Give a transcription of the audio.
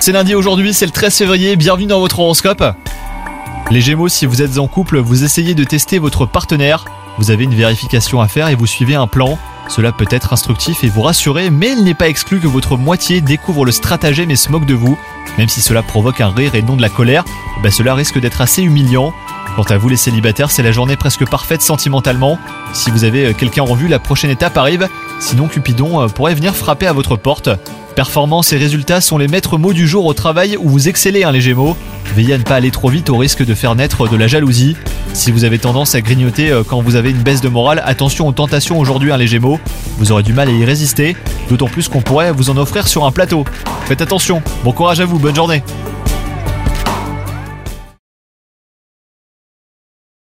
C'est lundi aujourd'hui, c'est le 13 février, bienvenue dans votre horoscope. Les Gémeaux, si vous êtes en couple, vous essayez de tester votre partenaire. Vous avez une vérification à faire et vous suivez un plan. Cela peut être instructif et vous rassurer, mais il n'est pas exclu que votre moitié découvre le stratagème et se moque de vous. Même si cela provoque un rire et non de la colère, bah cela risque d'être assez humiliant. Quant à vous les célibataires, c'est la journée presque parfaite sentimentalement. Si vous avez euh, quelqu'un en vue, la prochaine étape arrive. Sinon, Cupidon euh, pourrait venir frapper à votre porte. Performance et résultats sont les maîtres mots du jour au travail où vous excellez, hein, les Gémeaux. Veillez à ne pas aller trop vite au risque de faire naître de la jalousie. Si vous avez tendance à grignoter euh, quand vous avez une baisse de morale, attention aux tentations aujourd'hui, hein, les Gémeaux. Vous aurez du mal à y résister, d'autant plus qu'on pourrait vous en offrir sur un plateau. Faites attention. Bon courage à vous, bonne journée.